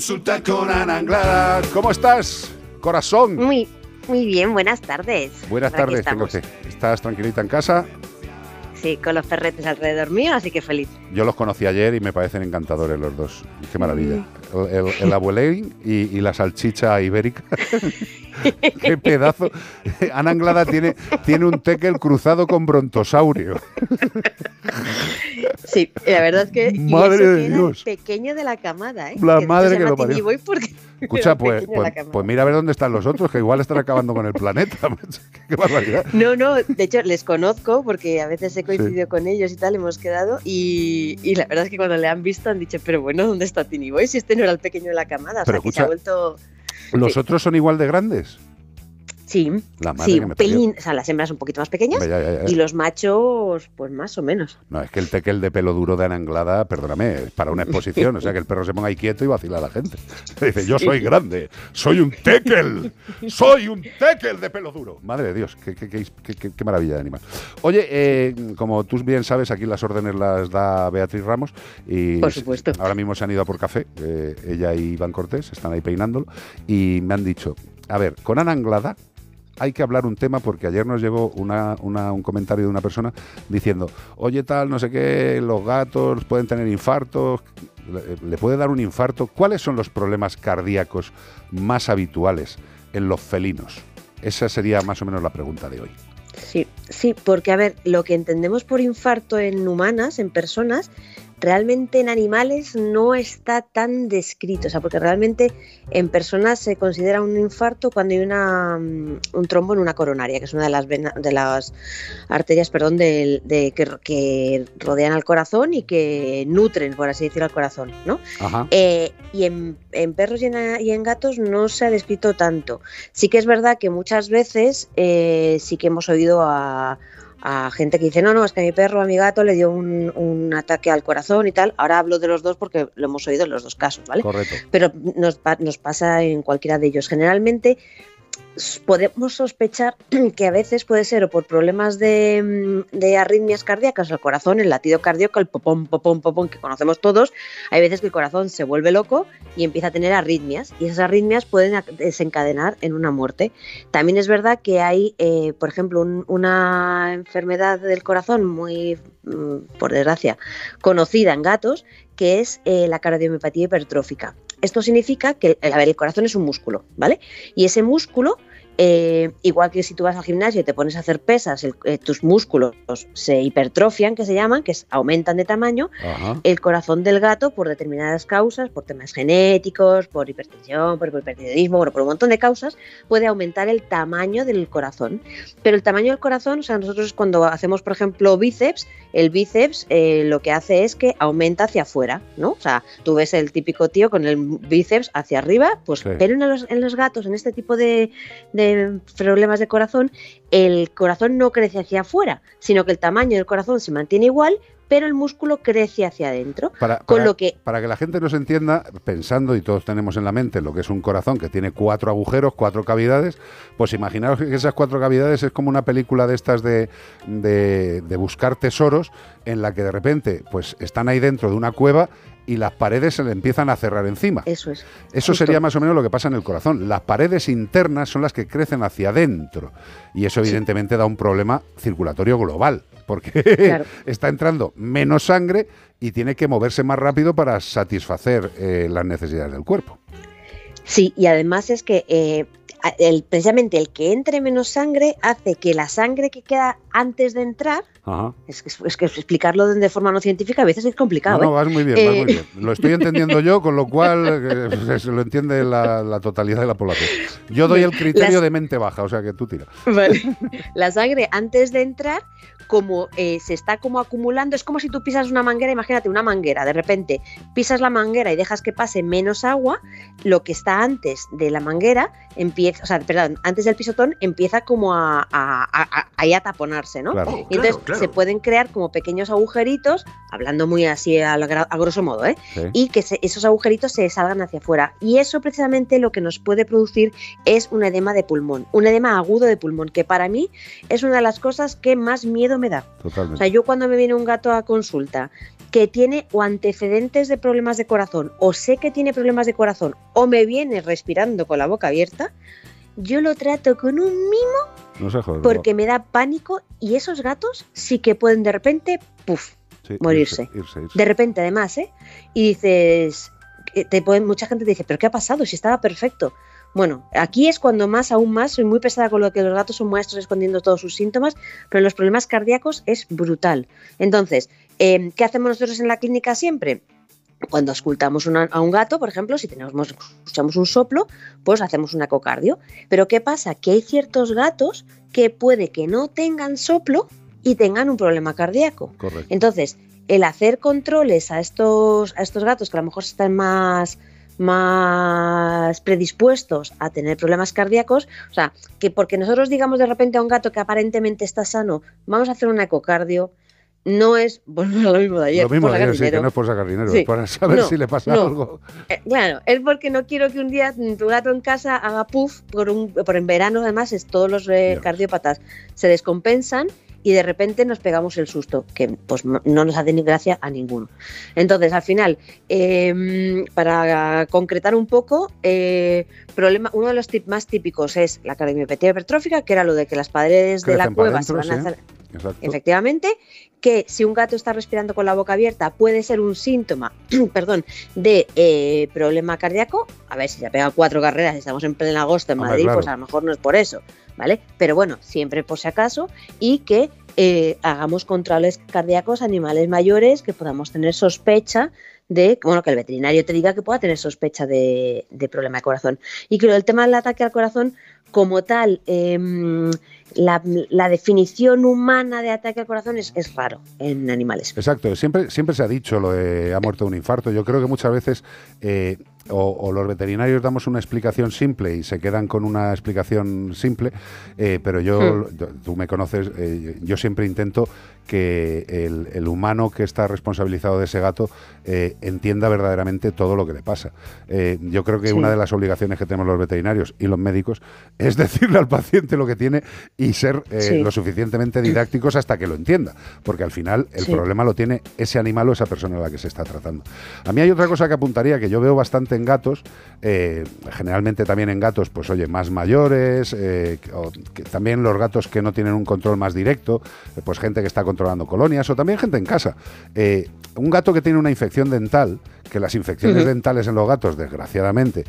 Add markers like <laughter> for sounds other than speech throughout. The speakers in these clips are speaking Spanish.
Consulta con Ana Anglada. ¿Cómo estás, corazón? Muy, muy bien, buenas tardes. Buenas tardes, tengo usted. ¿Estás tranquilita en casa? Sí, con los ferretes alrededor mío, así que feliz. Yo los conocí ayer y me parecen encantadores los dos. Qué maravilla. Mm. El, el, el abuelín y, y la salchicha ibérica. <laughs> <laughs> Qué pedazo. Ana Anglada tiene, tiene un tekel cruzado con brontosaurio. Sí, la verdad es que. y Madre eso de que Dios. el pequeño de la camada, ¿eh? La Que madre que lo parió. Porque Escucha, <laughs> pues, pues, pues mira a ver dónde están los otros, que igual están acabando con el planeta. <laughs> Qué barbaridad. No, no, de hecho les conozco porque a veces he coincidido con ellos y tal, hemos quedado y, y la verdad es que cuando le han visto han dicho, pero bueno, ¿dónde está Tiny Boy? Si este no era el pequeño de la camada, o Pero sea que se ha escucha, vuelto... ¿Los Sí. otros son igual de grandes? Sí, La madre sí, un pelín, o sea, las hembras un poquito más pequeñas Hombre, ya, ya, ya. y los machos, pues más o menos. No, es que el tekel de pelo duro de Ana Anglada, perdóname, es para una exposición. O sea, que el perro se ponga ahí quieto y vacila a la gente. <laughs> Dice, yo soy grande, soy un tekel, soy un tekel de pelo duro. Madre de Dios, qué, qué- qué- qué- qué- qué maravilla de animal. Oye, eh, como tú bien sabes, aquí las órdenes las da Beatriz Ramos. Y Por supuesto. Ahora mismo se han ido a por café, eh, ella y Iván Cortés, están ahí peinándolo. Y me han dicho, a ver, con Ana Anglada hay que hablar un tema porque ayer nos llegó un comentario de una persona diciendo, oye tal, no sé qué, los gatos pueden tener infartos, le, le puede dar un infarto. ¿Cuáles son los problemas cardíacos más habituales en los felinos? Esa sería más o menos la pregunta de hoy. Sí, sí, porque a ver, lo que entendemos por infarto en humanas, en personas, realmente en animales no está tan descrito, o sea, porque realmente en personas se considera un infarto cuando hay una, mm, un trombo en una coronaria, que es una de las, vena- de las arterias perdón, del- de, que, que rodean al corazón y que nutren, por así decirlo, al corazón, ¿no? Ajá. Eh, y en, en perros y en, y en gatos no se ha descrito tanto. Sí que es verdad que muchas veces eh, sí que hemos oído a, a gente que dice, no, no, es que a mi perro, a mi gato le dio un, un ataque al corazón y tal. Ahora hablo de los dos porque lo hemos oído en los dos casos, ¿vale? Correcto. Pero nos, nos pasa en cualquiera de ellos. Generalmente podemos sospechar <clears throat> que a veces puede ser o por problemas de, mm, arritmias cardíacas al corazón, el latido cardíaco, el popón, popón, popón que conocemos todos. Hay veces que el corazón se vuelve loco y empieza a tener arritmias y esas arritmias pueden desencadenar en una muerte. También es verdad que hay, eh, por ejemplo, un- una enfermedad del corazón muy, mm, por desgracia, conocida en gatos, que es eh, la cardiomiopatía hipertrófica. Esto significa que, el corazón es un músculo, ¿vale? Y ese músculo, eh, igual que si tú vas al gimnasio y te pones a hacer pesas, el- eh, tus músculos se hipertrofian, que se llaman, que es- aumentan de tamaño, Ajá. el corazón del gato por determinadas causas, por temas genéticos, por hipertensión, por hipertiroidismo, bueno, por un montón de causas, puede aumentar el tamaño del corazón. Pero el tamaño del corazón, o sea, nosotros cuando hacemos, por ejemplo, bíceps, el bíceps eh, lo que hace es que aumenta hacia afuera, ¿no? O sea, tú ves el típico tío con el bíceps hacia arriba, pues, Sí. pero en los, en los gatos, en este tipo de, de problemas de corazón, el corazón no crece hacia afuera, sino que el tamaño del corazón se mantiene igual, pero el músculo crece hacia adentro. Para, Con lo que para que la gente nos entienda, pensando y todos tenemos en la mente lo que es un corazón que tiene cuatro agujeros, cuatro cavidades, pues imaginaos que esas cuatro cavidades es como una película de estas de, de- de buscar tesoros en la que de repente pues están ahí dentro de una cueva y las paredes se le empiezan a cerrar encima. Eso es. Eso justo. sería más o menos lo que pasa en el corazón. Las paredes internas son las que crecen hacia adentro y eso evidentemente da un problema circulatorio global porque Claro. <laughs> está entrando menos sangre y tiene que moverse más rápido para satisfacer eh, las necesidades del cuerpo. Sí, y además es que eh, el- precisamente el que entre menos sangre hace que la sangre que queda antes de entrar, Ajá. es que, es que explicarlo de forma no científica a veces es complicado. No, no, ¿eh? vas muy bien, vas Eh, muy bien. Lo estoy entendiendo yo, con lo cual eh, se lo entiende la, la totalidad de la población. Yo doy el criterio de mente baja, o sea que tú tira. Vale. La sangre antes de entrar, como eh, se está como acumulando, es como si tú pisas una manguera, imagínate una manguera, de repente pisas la manguera y dejas que pase menos agua, lo que está antes de la manguera empieza, o sea, perdón, antes del pisotón empieza como a, a, a- a- ahí a taponarse, ¿no? Claro. Y entonces claro, claro. se pueden crear como pequeños agujeritos, hablando muy así a, grosso modo, ¿eh? Sí. y que se- esos agujeritos se salgan hacia afuera. Y eso precisamente lo que nos puede producir es un edema de pulmón, un edema agudo de pulmón, que para mí es una de las cosas que más miedo me da. O Totalmente. sea, yo cuando me viene un gato a consulta que tiene o antecedentes de problemas de corazón, o sé que tiene problemas de corazón, o me viene respirando con la boca abierta, yo lo trato con un mimo porque me da pánico y esos gatos sí que pueden de repente, puff, morirse. De repente además, ¿eh? Y dices, eh, te pueden, mucha gente te dice, pero ¿qué ha pasado? Si estaba perfecto. Bueno, aquí es cuando más, aún más, soy muy pesada con lo que los gatos son maestros escondiendo todos sus síntomas, pero en los problemas cardíacos es brutal. Entonces, em, ¿qué hacemos nosotros en la clínica siempre? Cuando escultamos a un gato, por ejemplo, si tenemos, escuchamos un soplo, pues hacemos un ecocardio. Pero ¿qué pasa? Que hay ciertos gatos que puede que no tengan soplo y tengan un problema cardíaco. Correcto. Entonces, el hacer controles a estos, a estos gatos que a lo mejor están más más predispuestos a tener problemas cardíacos, o sea, que porque nosotros digamos de repente a un gato que aparentemente está sano, vamos a hacer un ecocardio, no es pues, lo mismo de ayer. Lo mismo de ayer, sí, que no es por sacar dinero, es para saber si le pasa algo. Eh, claro, es porque no quiero que un día tu gato en casa haga puff, por, un, por en verano además es todos los eh, cardiópatas se descompensan y de repente nos pegamos el susto, que pues no nos hace ni gracia a ninguno. Entonces, al final, em, para concretar un poco, eh, problema, uno de los tips más típicos es la cardiomiopatía hipertrófica, que era lo de que las paredes de la cueva se van a hacer... Efectivamente, que si un gato está respirando con la boca abierta puede ser un síntoma, <clears throat> perdón, de eh, problema cardíaco. A ver, si se ha pegado cuatro carreras y estamos en pleno agosto en Madrid, pues a lo mejor no es por eso. ¿vale? Pero bueno, siempre por si acaso y que eh, hagamos controles cardíacos a animales mayores que podamos tener sospecha de, bueno, que el veterinario te diga que pueda tener sospecha de, problema de corazón. Y que el tema del ataque al corazón, como tal, em, la, definición humana de ataque al corazón es, raro en animales. Exacto, siempre, siempre se ha dicho lo de ha muerto un infarto. Yo creo que muchas veces eh, o, los veterinarios damos una explicación simple y se quedan con una explicación simple, eh, pero yo, hmm. tú me conoces, eh, yo siempre intento que el, humano que está responsabilizado de ese gato eh, entienda verdaderamente todo lo que le pasa. yo creo que una de las obligaciones que tenemos los veterinarios y los médicos es decirle al paciente lo que tiene y ser lo suficientemente didácticos hasta que lo entienda, porque al final el problema lo tiene ese animal o esa persona a la que se está tratando. A mí hay otra cosa que apuntaría que yo veo bastante en gatos, eh, generalmente también en gatos, pues oye, más mayores, eh, también los gatos que no tienen un control más directo, eh, pues gente que está controlando colonias o también gente en casa. un gato que tiene una infección dental, que las infecciones dentales en los gatos, desgraciadamente,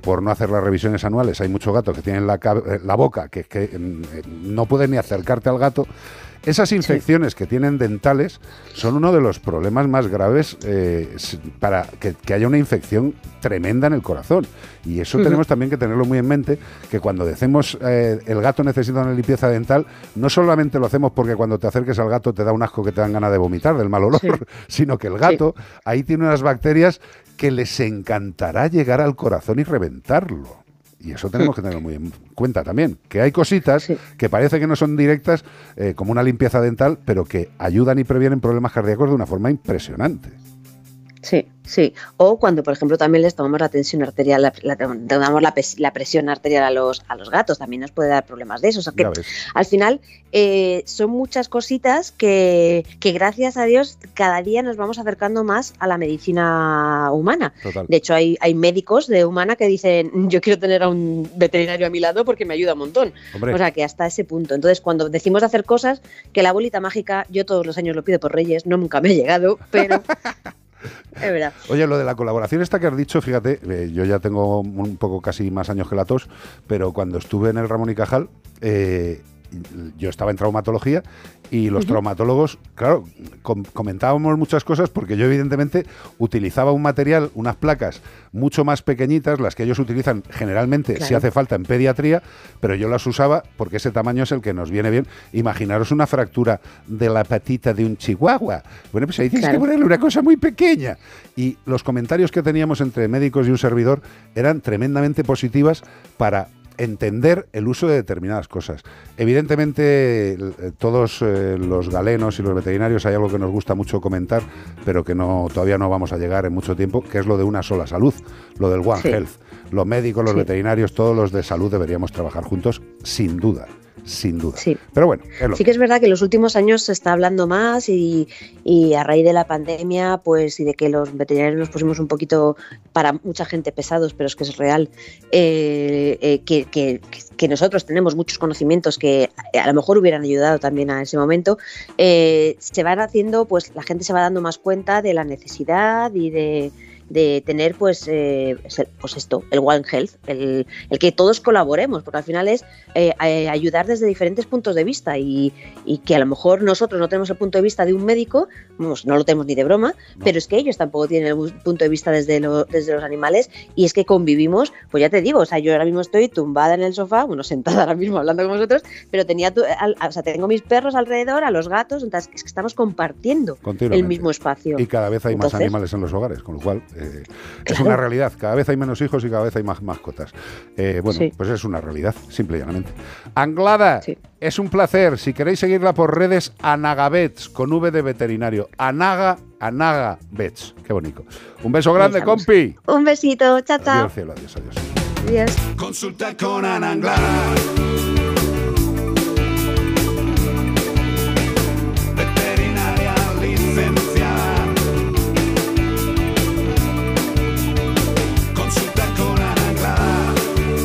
por no hacer las revisiones anuales, hay muchos gatos que tienen la, la boca que, que mm, no pueden ni acercarte al gato. Esas infecciones que tienen dentales son uno de los problemas más graves eh, para que, haya una infección tremenda en el corazón. Y eso tenemos también que tenerlo muy en mente, que cuando decimos eh, el gato necesita una limpieza dental, no solamente lo hacemos porque cuando te acerques al gato te da un asco que te dan ganas de vomitar del mal olor, <laughs> sino que el gato ahí tiene unas bacterias que les encantará llegar al corazón y reventarlo. Y eso tenemos que tenerlo muy en cuenta también, que hay cositas que parece que no son directas, eh, como una limpieza dental, pero que ayudan y previenen problemas cardíacos de una forma impresionante. Sí, sí. O cuando, por ejemplo, también les tomamos la tensión arterial, la, tomamos la, presión arterial a los, a los gatos, también nos puede dar problemas de eso. O sea que al final eh, son muchas cositas que, que, gracias a Dios, cada día nos vamos acercando más a la medicina humana. De hecho, hay, hay médicos de humana que dicen, yo quiero tener a un veterinario a mi lado porque me ayuda un montón. O sea que hasta ese punto. Entonces, cuando decimos de hacer cosas, que la bolita mágica, yo todos los años lo pido por Reyes, no nunca me ha llegado, pero <laughs> Es verdad. Oye, lo de la colaboración esta que has dicho, fíjate, eh, yo ya tengo un poco casi más años que la tos, pero cuando estuve en el Ramón y Cajal, eh, yo estaba en traumatología y los traumatólogos, claro, comentábamos muchas cosas porque yo evidentemente utilizaba un material, unas placas mucho más pequeñitas, las que ellos utilizan generalmente si hace falta en pediatría, pero yo las usaba porque ese tamaño es el que nos viene bien. Imaginaros una fractura de la patita de un chihuahua. Bueno, pues ahí tienes que ponerle una cosa muy pequeña. Y los comentarios que teníamos entre médicos y un servidor eran tremendamente positivas para entender el uso de determinadas cosas. Evidentemente, eh, todos eh, los galenos y los veterinarios hay algo que nos gusta mucho comentar, pero que no todavía no vamos a llegar en mucho tiempo, que es lo de una sola salud, lo del One Health. Los médicos, los veterinarios, todos los de salud deberíamos trabajar juntos, sin duda sin duda. Sí. Pero bueno, es lo Sí que es verdad que en los últimos años se está hablando más y, y a raíz de la pandemia, pues y de que los veterinarios nos pusimos un poquito, para mucha gente pesados, pero es que es real, eh, eh, que, que- que nosotros tenemos muchos conocimientos que a lo mejor hubieran ayudado también a ese momento, eh, se van haciendo, pues la gente se va dando más cuenta de la necesidad y de de tener pues, eh, pues esto, el One Health, el, el que todos colaboremos, porque al final es eh, eh, ayudar desde diferentes puntos de vista y, y que a lo mejor nosotros no tenemos el punto de vista de un médico, vamos, no lo tenemos ni de broma, No. pero es que ellos tampoco tienen el punto de vista desde, lo- desde los animales y es que convivimos, pues ya te digo, o sea, yo ahora mismo estoy tumbada en el sofá, bueno, sentada ahora mismo hablando con vosotros, pero tenía, tu- al- o sea, tengo mis perros alrededor, a los gatos, entonces es que estamos compartiendo el mismo espacio. Y cada vez hay más animales en los hogares, con lo cual eh, es una realidad. Cada vez hay menos hijos y cada vez hay más mascotas. Eh, bueno, Sí. pues es una realidad, simple y llanamente. Anglada, Sí. es un placer. Si queréis seguirla por redes, Anagabets, con V de veterinario. Anaga, Anaga Bets. Qué bonito. Un beso grande, Estamos. compi. Un besito, chao, chao. Adiós, cielo, adiós, adiós. Adiós. Consulta con Ana Anglada.